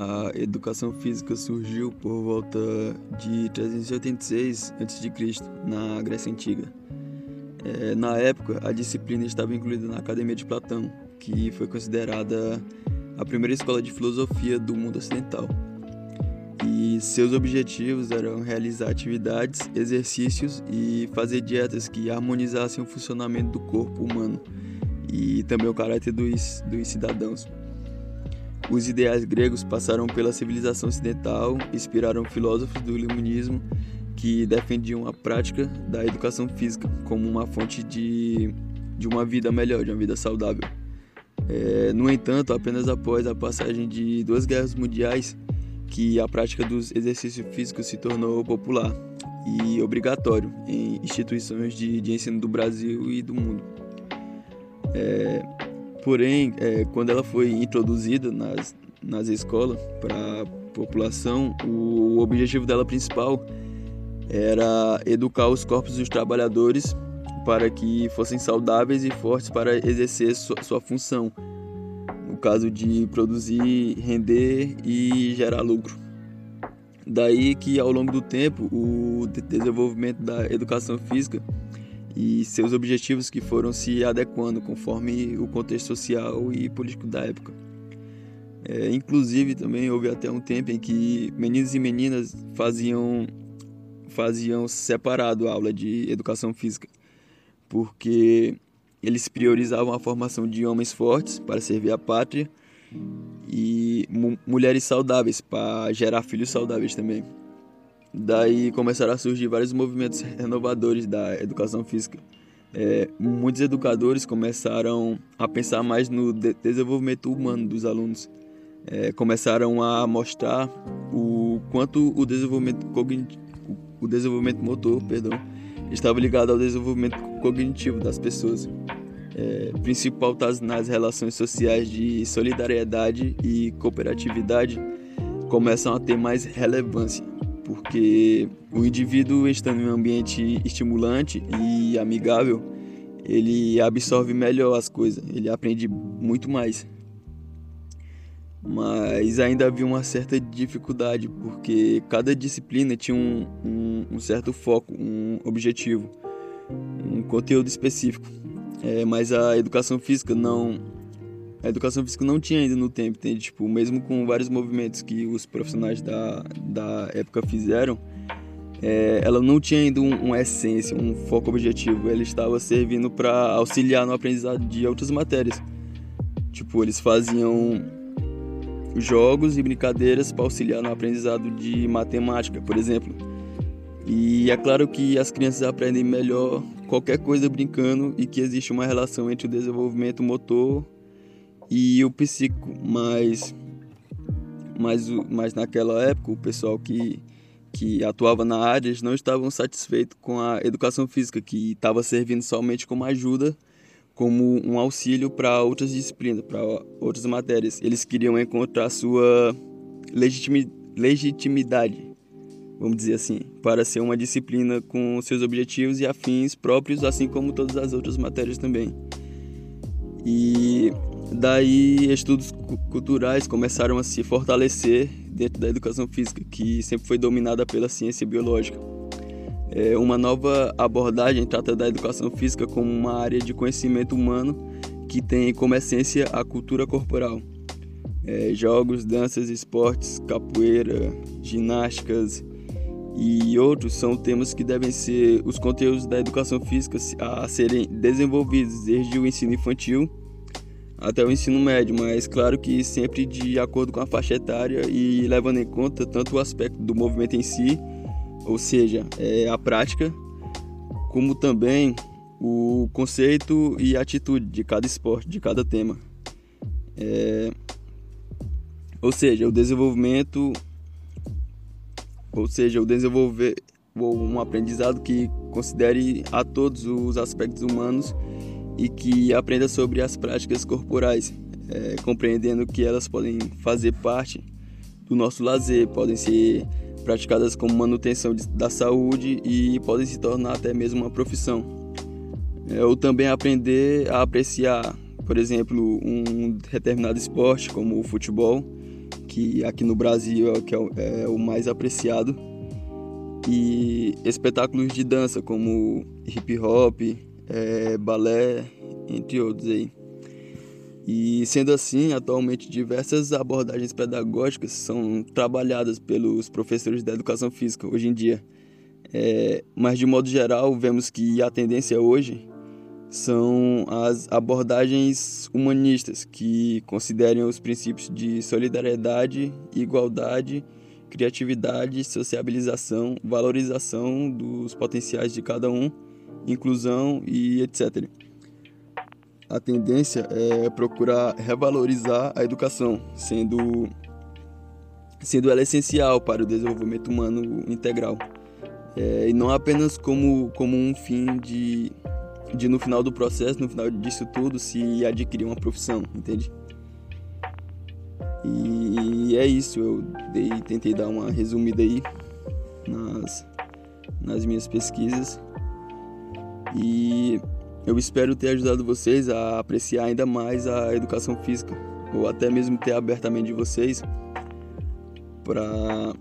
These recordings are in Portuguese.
A educação física surgiu por volta de 386 a.C., na Grécia Antiga. É, na época, a disciplina estava incluída na Academia de Platão, que foi considerada a primeira escola de filosofia do mundo ocidental. E seus objetivos eram realizar atividades, exercícios e fazer dietas que harmonizassem o funcionamento do corpo humano e também o caráter dos, dos cidadãos. Os ideais gregos passaram pela civilização ocidental, inspiraram filósofos do iluminismo que defendiam a prática da educação física como uma fonte de, de uma vida melhor, de uma vida saudável. É, no entanto, apenas após a passagem de duas guerras mundiais, que a prática dos exercícios físicos se tornou popular e obrigatório em instituições de, de ensino do Brasil e do mundo. É, Porém, é, quando ela foi introduzida nas, nas escolas para a população, o objetivo dela principal era educar os corpos dos trabalhadores para que fossem saudáveis e fortes para exercer sua, sua função, no caso de produzir, render e gerar lucro. Daí que ao longo do tempo o desenvolvimento da educação física e seus objetivos que foram se adequando conforme o contexto social e político da época. É, inclusive também houve até um tempo em que meninos e meninas faziam faziam separado a aula de educação física, porque eles priorizavam a formação de homens fortes para servir a pátria e mulheres saudáveis para gerar filhos saudáveis também. Daí começaram a surgir vários movimentos renovadores da educação física. É, muitos educadores começaram a pensar mais no de desenvolvimento humano dos alunos. É, começaram a mostrar o quanto o desenvolvimento cognitivo, o desenvolvimento motor, perdão, estava ligado ao desenvolvimento cognitivo das pessoas. É, principal tá nas relações sociais de solidariedade e cooperatividade começam a ter mais relevância porque o indivíduo estando em um ambiente estimulante e amigável, ele absorve melhor as coisas, ele aprende muito mais. Mas ainda havia uma certa dificuldade, porque cada disciplina tinha um, um, um certo foco, um objetivo, um conteúdo específico. É, mas a educação física não a educação física não tinha ainda no tempo, entende? Tipo, mesmo com vários movimentos que os profissionais da, da época fizeram, é, ela não tinha ainda um, uma essência, um foco objetivo. Ela estava servindo para auxiliar no aprendizado de outras matérias. Tipo, eles faziam jogos e brincadeiras para auxiliar no aprendizado de matemática, por exemplo. E é claro que as crianças aprendem melhor qualquer coisa brincando e que existe uma relação entre o desenvolvimento motor e o psíquico, mas, mas, mas naquela época o pessoal que, que atuava na área não estavam satisfeitos com a educação física, que estava servindo somente como ajuda, como um auxílio para outras disciplinas, para outras matérias. Eles queriam encontrar sua legitimi, legitimidade, vamos dizer assim, para ser uma disciplina com seus objetivos e afins próprios, assim como todas as outras matérias também. E Daí, estudos culturais começaram a se fortalecer dentro da educação física, que sempre foi dominada pela ciência biológica. É, uma nova abordagem trata da educação física como uma área de conhecimento humano que tem como essência a cultura corporal. É, jogos, danças, esportes, capoeira, ginásticas e outros são temas que devem ser os conteúdos da educação física a serem desenvolvidos desde o ensino infantil até o ensino médio, mas claro que sempre de acordo com a faixa etária e levando em conta tanto o aspecto do movimento em si, ou seja, é, a prática, como também o conceito e atitude de cada esporte, de cada tema. É, ou seja, o desenvolvimento, ou seja, o desenvolver um aprendizado que considere a todos os aspectos humanos e que aprenda sobre as práticas corporais, é, compreendendo que elas podem fazer parte do nosso lazer, podem ser praticadas como manutenção de, da saúde e podem se tornar até mesmo uma profissão. É, ou também aprender a apreciar, por exemplo, um determinado esporte como o futebol, que aqui no Brasil é que é o, é o mais apreciado. E espetáculos de dança como hip hop, é, balé, entre outros aí. E sendo assim, atualmente diversas abordagens pedagógicas são trabalhadas pelos professores da educação física hoje em dia. É, mas de modo geral, vemos que a tendência hoje são as abordagens humanistas que consideram os princípios de solidariedade, igualdade, criatividade, sociabilização, valorização dos potenciais de cada um, inclusão e etc. A tendência é procurar revalorizar a educação, sendo sendo ela essencial para o desenvolvimento humano integral. É, e não apenas como, como um fim de de no final do processo, no final disso tudo, se adquirir uma profissão, entende? E é isso, eu dei, tentei dar uma resumida aí nas, nas minhas pesquisas. E eu espero ter ajudado vocês a apreciar ainda mais a educação física, ou até mesmo ter aberto a mente de vocês para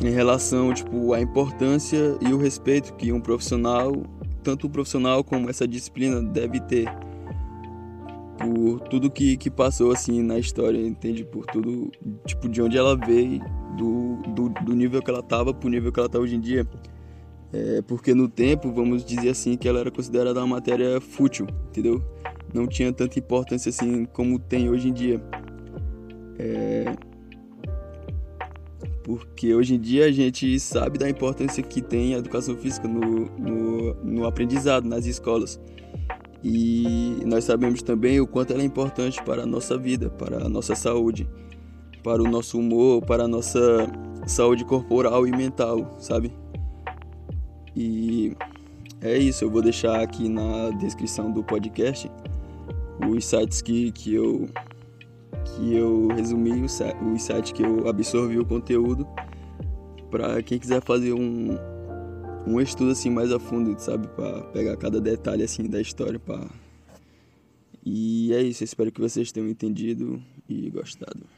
em relação tipo à importância e o respeito que um profissional tanto o profissional como essa disciplina deve ter por tudo que, que passou assim na história, entende? Por tudo, tipo, de onde ela veio, do, do, do nível que ela estava pro nível que ela está hoje em dia. É, porque no tempo, vamos dizer assim, que ela era considerada uma matéria fútil, entendeu? Não tinha tanta importância assim como tem hoje em dia. É, porque hoje em dia a gente sabe da importância que tem a educação física no, no, no aprendizado, nas escolas. E nós sabemos também o quanto ela é importante para a nossa vida, para a nossa saúde, para o nosso humor, para a nossa saúde corporal e mental, sabe? E é isso, eu vou deixar aqui na descrição do podcast os sites que, que eu que eu resumi o site que eu absorvi o conteúdo para quem quiser fazer um, um estudo assim mais a fundo, sabe, para pegar cada detalhe assim da história para E é isso, espero que vocês tenham entendido e gostado.